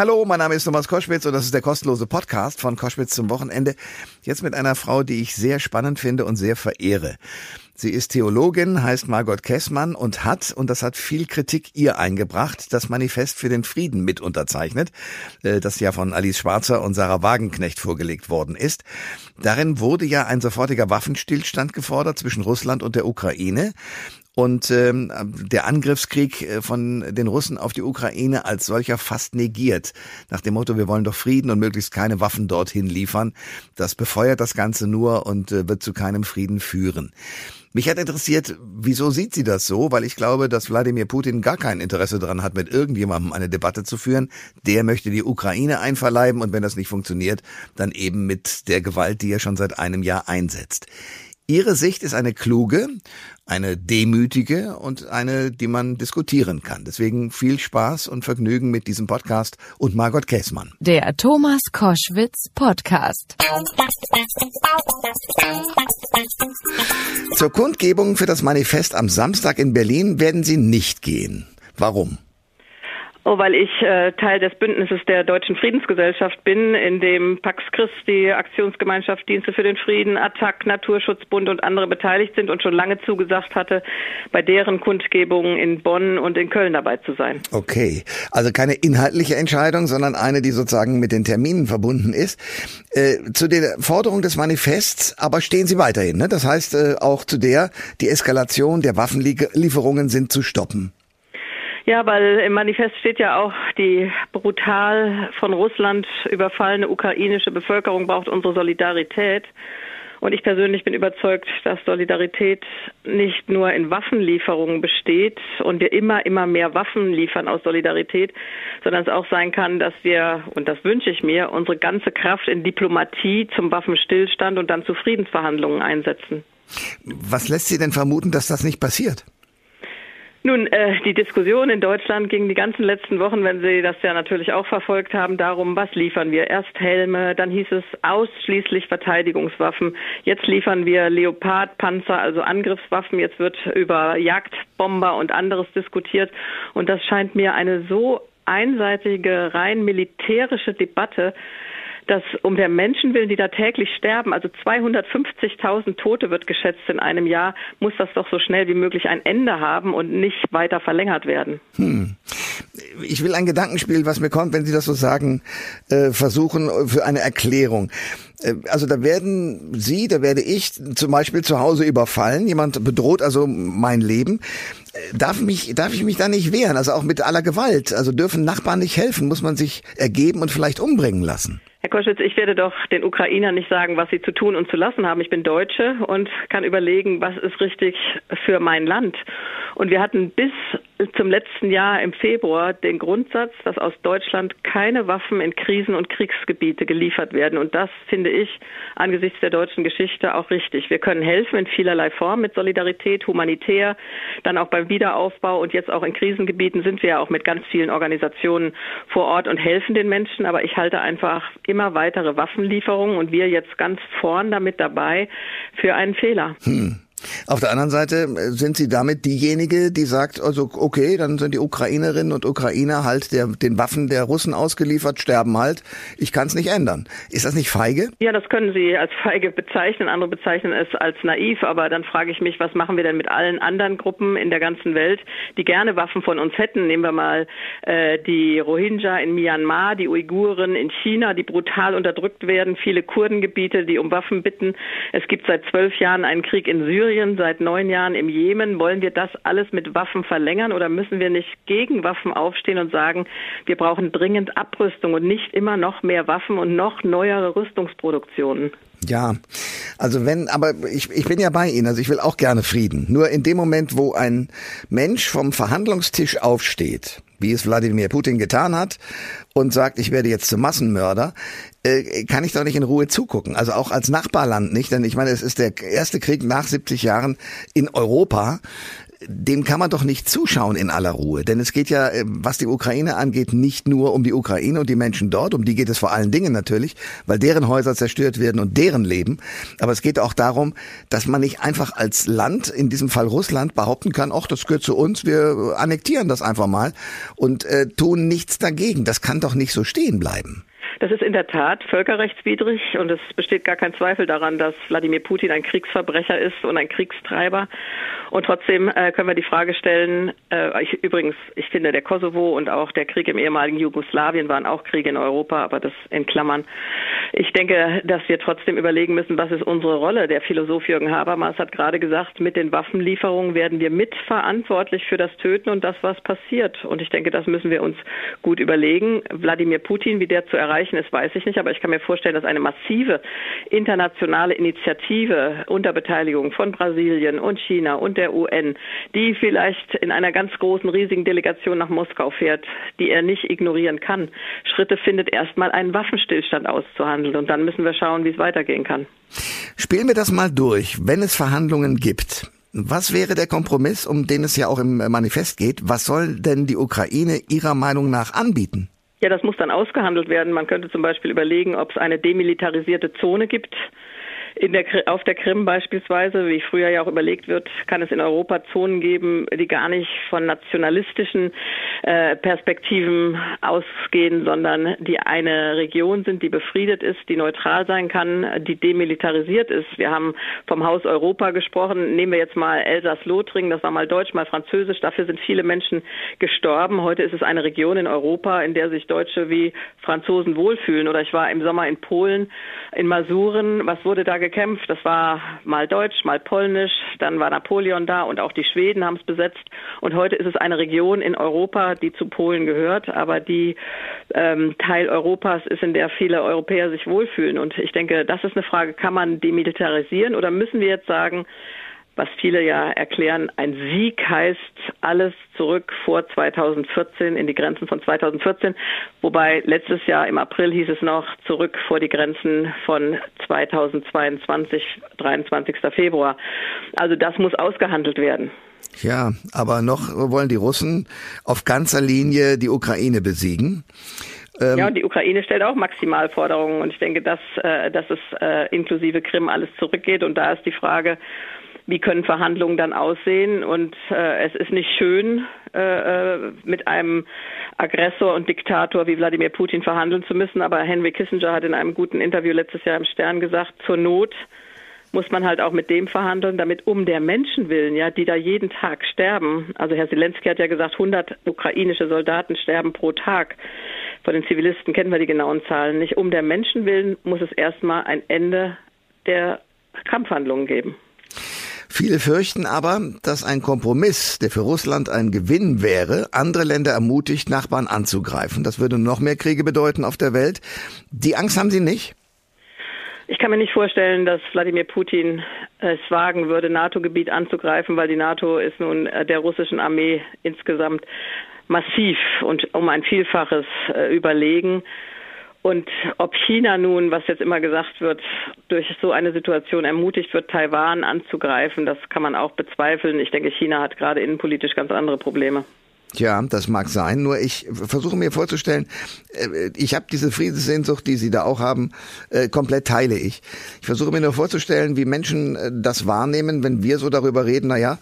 Hallo, mein Name ist Thomas Koschwitz und das ist der kostenlose Podcast von Koschwitz zum Wochenende. Jetzt mit einer Frau, die ich sehr spannend finde und sehr verehre. Sie ist Theologin, heißt Margot Kessmann und hat, und das hat viel Kritik ihr eingebracht, das Manifest für den Frieden mit unterzeichnet, äh, das ja von Alice Schwarzer und Sarah Wagenknecht vorgelegt worden ist. Darin wurde ja ein sofortiger Waffenstillstand gefordert zwischen Russland und der Ukraine und ähm, der Angriffskrieg äh, von den Russen auf die Ukraine als solcher fast negiert. Nach dem Motto, wir wollen doch Frieden und möglichst keine Waffen dorthin liefern. Das befeuert das Ganze nur und äh, wird zu keinem Frieden führen. Mich hat interessiert, wieso sieht sie das so? Weil ich glaube, dass Wladimir Putin gar kein Interesse daran hat, mit irgendjemandem eine Debatte zu führen. Der möchte die Ukraine einverleiben und wenn das nicht funktioniert, dann eben mit der Gewalt, die er schon seit einem Jahr einsetzt. Ihre Sicht ist eine kluge, eine demütige und eine, die man diskutieren kann. Deswegen viel Spaß und Vergnügen mit diesem Podcast und Margot Käßmann. Der Thomas Koschwitz Podcast. Zur Kundgebung für das Manifest am Samstag in Berlin werden Sie nicht gehen. Warum? Oh, weil ich äh, Teil des Bündnisses der Deutschen Friedensgesellschaft bin, in dem Pax Christi, Aktionsgemeinschaft Dienste für den Frieden, Attac, Naturschutzbund und andere beteiligt sind und schon lange zugesagt hatte, bei deren Kundgebungen in Bonn und in Köln dabei zu sein. Okay, also keine inhaltliche Entscheidung, sondern eine, die sozusagen mit den Terminen verbunden ist. Äh, zu der Forderung des Manifests aber stehen Sie weiterhin. Ne? Das heißt äh, auch zu der, die Eskalation der Waffenlieferungen sind zu stoppen. Ja, weil im Manifest steht ja auch, die brutal von Russland überfallene ukrainische Bevölkerung braucht unsere Solidarität. Und ich persönlich bin überzeugt, dass Solidarität nicht nur in Waffenlieferungen besteht und wir immer, immer mehr Waffen liefern aus Solidarität, sondern es auch sein kann, dass wir, und das wünsche ich mir, unsere ganze Kraft in Diplomatie zum Waffenstillstand und dann zu Friedensverhandlungen einsetzen. Was lässt Sie denn vermuten, dass das nicht passiert? Nun, äh, die Diskussion in Deutschland ging die ganzen letzten Wochen, wenn Sie das ja natürlich auch verfolgt haben, darum, was liefern wir? Erst Helme, dann hieß es ausschließlich Verteidigungswaffen. Jetzt liefern wir Leopardpanzer, also Angriffswaffen. Jetzt wird über Jagdbomber und anderes diskutiert. Und das scheint mir eine so einseitige, rein militärische Debatte, dass um der Menschen willen, die da täglich sterben, also 250.000 Tote wird geschätzt in einem Jahr, muss das doch so schnell wie möglich ein Ende haben und nicht weiter verlängert werden. Hm. Ich will ein Gedankenspiel, was mir kommt, wenn Sie das so sagen, äh, versuchen für eine Erklärung. Äh, also da werden Sie, da werde ich zum Beispiel zu Hause überfallen. Jemand bedroht also mein Leben. Äh, darf mich, darf ich mich da nicht wehren? Also auch mit aller Gewalt. Also dürfen Nachbarn nicht helfen? Muss man sich ergeben und vielleicht umbringen lassen? Herr Koschwitz, ich werde doch den Ukrainern nicht sagen, was sie zu tun und zu lassen haben. Ich bin Deutsche und kann überlegen, was ist richtig für mein Land. Und wir hatten bis zum letzten Jahr im Februar den Grundsatz, dass aus Deutschland keine Waffen in Krisen- und Kriegsgebiete geliefert werden. Und das finde ich angesichts der deutschen Geschichte auch richtig. Wir können helfen in vielerlei Form mit Solidarität, humanitär, dann auch beim Wiederaufbau und jetzt auch in Krisengebieten sind wir ja auch mit ganz vielen Organisationen vor Ort und helfen den Menschen. Aber ich halte einfach immer weitere Waffenlieferungen und wir jetzt ganz vorn damit dabei für einen Fehler. Hm. Auf der anderen Seite äh, sind Sie damit diejenige, die sagt, also okay, dann sind die Ukrainerinnen und Ukrainer halt der, den Waffen der Russen ausgeliefert, sterben halt. Ich kann es nicht ändern. Ist das nicht feige? Ja, das können Sie als feige bezeichnen. Andere bezeichnen es als naiv. Aber dann frage ich mich, was machen wir denn mit allen anderen Gruppen in der ganzen Welt, die gerne Waffen von uns hätten? Nehmen wir mal äh, die Rohingya in Myanmar, die Uiguren in China, die brutal unterdrückt werden, viele Kurdengebiete, die um Waffen bitten. Es gibt seit zwölf Jahren einen Krieg in Syrien. Syrien, seit neun Jahren im Jemen. Wollen wir das alles mit Waffen verlängern oder müssen wir nicht gegen Waffen aufstehen und sagen, wir brauchen dringend Abrüstung und nicht immer noch mehr Waffen und noch neuere Rüstungsproduktionen? Ja, also wenn, aber ich, ich bin ja bei Ihnen, also ich will auch gerne Frieden. Nur in dem Moment, wo ein Mensch vom Verhandlungstisch aufsteht, wie es Wladimir Putin getan hat, und sagt, ich werde jetzt zum Massenmörder, äh, kann ich doch nicht in Ruhe zugucken. Also auch als Nachbarland nicht, denn ich meine, es ist der erste Krieg nach 70 Jahren in Europa dem kann man doch nicht zuschauen in aller Ruhe. Denn es geht ja, äh, was die Ukraine angeht, nicht nur um die Ukraine und die Menschen dort, um die geht es vor allen Dingen natürlich, weil deren Häuser zerstört werden und deren Leben. Aber es geht auch darum, dass man nicht einfach als Land, in diesem Fall Russland, behaupten kann, ach, das gehört zu uns, wir annektieren das einfach mal und äh, tun nichts dagegen. Das kann doch nicht so stehen bleiben. Das ist in der Tat völkerrechtswidrig und es besteht gar kein Zweifel daran, dass Wladimir Putin ein Kriegsverbrecher ist und ein Kriegstreiber. Und trotzdem äh, können wir die Frage stellen, äh, ich, übrigens, ich finde, der Kosovo und auch der Krieg im ehemaligen Jugoslawien waren auch Kriege in Europa, aber das in Klammern. Ich denke, dass wir trotzdem überlegen müssen, was ist unsere Rolle. Der Philosoph Jürgen Habermas hat gerade gesagt, mit den Waffenlieferungen werden wir mitverantwortlich für das Töten und das, was passiert. Und ich denke, das müssen wir uns gut überlegen. Wladimir Putin, wie der zu erreichen ist, weiß ich nicht, aber ich kann mir vorstellen, dass eine massive internationale Initiative unter Beteiligung von Brasilien und China und der UN, die vielleicht in einer ganz großen, riesigen Delegation nach Moskau fährt, die er nicht ignorieren kann, Schritte findet, erstmal einen Waffenstillstand auszuhandeln. Und dann müssen wir schauen, wie es weitergehen kann. Spielen wir das mal durch. Wenn es Verhandlungen gibt, was wäre der Kompromiss, um den es ja auch im Manifest geht? Was soll denn die Ukraine Ihrer Meinung nach anbieten? Ja, das muss dann ausgehandelt werden. Man könnte zum Beispiel überlegen, ob es eine demilitarisierte Zone gibt der, auf der Krim beispielsweise, wie früher ja auch überlegt wird, kann es in Europa Zonen geben, die gar nicht von nationalistischen äh, Perspektiven ausgehen, sondern die eine Region sind, die befriedet ist, die neutral sein kann, die demilitarisiert ist. Wir haben vom Haus Europa gesprochen. Nehmen wir jetzt mal Elsass-Lothringen, das war mal Deutsch, mal Französisch. Dafür sind viele Menschen gestorben. Heute ist es eine Region in Europa, in der sich Deutsche wie Franzosen wohlfühlen. Oder ich war im Sommer in Polen, in Masuren. Was wurde da gekämpft. Das war mal Deutsch, mal Polnisch, dann war Napoleon da und auch die Schweden haben es besetzt. Und heute ist es eine Region in Europa, die zu Polen gehört, aber die ähm, Teil Europas ist, in der viele Europäer sich wohlfühlen. Und ich denke, das ist eine Frage, kann man demilitarisieren oder müssen wir jetzt sagen, was viele ja erklären, ein Sieg heißt alles zurück vor 2014 in die Grenzen von 2014, wobei letztes Jahr im April hieß es noch zurück vor die Grenzen von 2022, 23. Februar. Also das muss ausgehandelt werden. Ja, aber noch wollen die Russen auf ganzer Linie die Ukraine besiegen. Ähm ja, und die Ukraine stellt auch Maximalforderungen und ich denke, dass, äh, dass es äh, inklusive Krim alles zurückgeht und da ist die Frage, wie können Verhandlungen dann aussehen. Und äh, es ist nicht schön, äh, äh, mit einem Aggressor und Diktator wie Wladimir Putin verhandeln zu müssen. Aber Henry Kissinger hat in einem guten Interview letztes Jahr im Stern gesagt, zur Not muss man halt auch mit dem verhandeln, damit um der Menschen willen, ja, die da jeden Tag sterben. Also Herr Zelensky hat ja gesagt, 100 ukrainische Soldaten sterben pro Tag. Von den Zivilisten kennen wir die genauen Zahlen nicht. Um der Menschen willen muss es erstmal ein Ende der Kampfhandlungen geben. Viele fürchten aber, dass ein Kompromiss, der für Russland ein Gewinn wäre, andere Länder ermutigt, Nachbarn anzugreifen. Das würde noch mehr Kriege bedeuten auf der Welt. Die Angst haben Sie nicht? Ich kann mir nicht vorstellen, dass Wladimir Putin es wagen würde, NATO-Gebiet anzugreifen, weil die NATO ist nun äh, der russischen Armee insgesamt massiv und um ein Vielfaches äh, überlegen. Und ob China nun, was jetzt immer gesagt wird, durch so eine Situation ermutigt wird, Taiwan anzugreifen, das kann man auch bezweifeln. Ich denke, China hat gerade innenpolitisch ganz andere Probleme. Tja, das mag sein, nur ich versuche mir vorzustellen, äh, ich habe diese Friedenssehnsucht, die Sie da auch haben, äh, komplett teile ich. Ich versuche mir nur vorzustellen, wie Menschen äh, das wahrnehmen, wenn wir so darüber reden, na ja,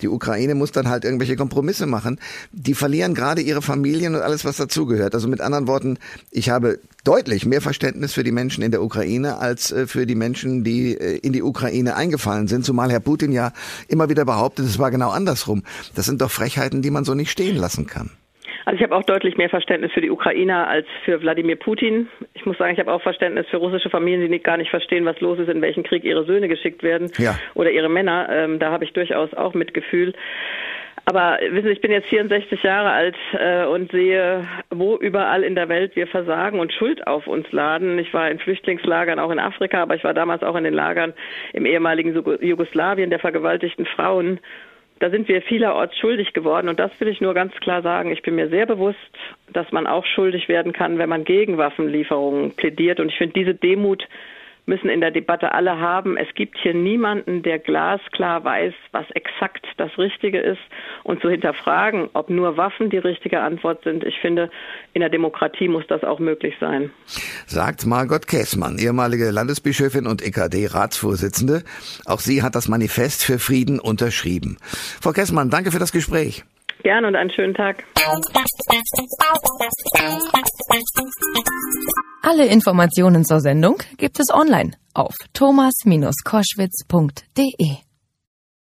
die Ukraine muss dann halt irgendwelche Kompromisse machen. Die verlieren gerade ihre Familien und alles, was dazugehört. Also mit anderen Worten, ich habe deutlich mehr Verständnis für die Menschen in der Ukraine als für die Menschen, die in die Ukraine eingefallen sind, zumal Herr Putin ja immer wieder behauptet, es war genau andersrum. Das sind doch Frechheiten, die man so nicht stehen stehen lassen kann? Also ich habe auch deutlich mehr Verständnis für die Ukrainer als für Wladimir Putin. Ich muss sagen, ich habe auch Verständnis für russische Familien, die nicht, gar nicht verstehen, was los ist, in welchen Krieg ihre Söhne geschickt werden ja. oder ihre Männer. Ähm, da habe ich durchaus auch Mitgefühl. Aber wissen Sie, ich bin jetzt 64 Jahre alt äh, und sehe, wo überall in der Welt wir versagen und Schuld auf uns laden. Ich war in Flüchtlingslagern auch in Afrika, aber ich war damals auch in den Lagern im ehemaligen Jugoslawien der vergewaltigten Frauen da sind wir vielerorts schuldig geworden. Und das will ich nur ganz klar sagen. Ich bin mir sehr bewusst, dass man auch schuldig werden kann, wenn man gegen Waffenlieferungen plädiert. Und ich finde, diese Demut müssen in der Debatte alle haben. Es gibt hier niemanden, der glasklar weiß, was exakt das Richtige ist und zu hinterfragen, ob nur Waffen die richtige Antwort sind. Ich finde, in der Demokratie muss das auch möglich sein. Sagt Margot Käßmann, ehemalige Landesbischöfin und EKD-Ratsvorsitzende. Auch sie hat das Manifest für Frieden unterschrieben. Frau Käßmann, danke für das Gespräch. Gerne und einen schönen Tag. Alle Informationen zur Sendung gibt es online auf thomas-koschwitz.de.